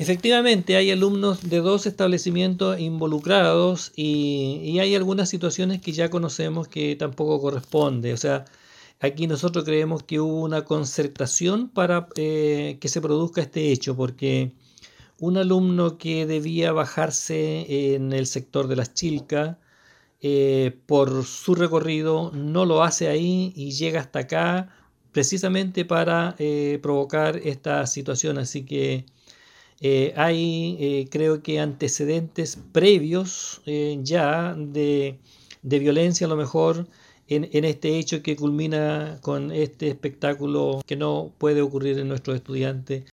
Efectivamente, hay alumnos de dos establecimientos involucrados y, hay algunas situaciones que ya conocemos que tampoco corresponde. O sea, aquí nosotros creemos que hubo una concertación para eh, que se produzca este hecho, porque un alumno que debía bajarse en el sector de las Chilcas, eh, por su recorrido no lo hace ahí y llega hasta acá precisamente para eh, provocar esta situación. Así que eh, hay, eh, creo que, antecedentes previos eh, ya de, violencia a lo mejor en, en, este hecho que culmina con este espectáculo que no puede ocurrir en nuestros estudiantes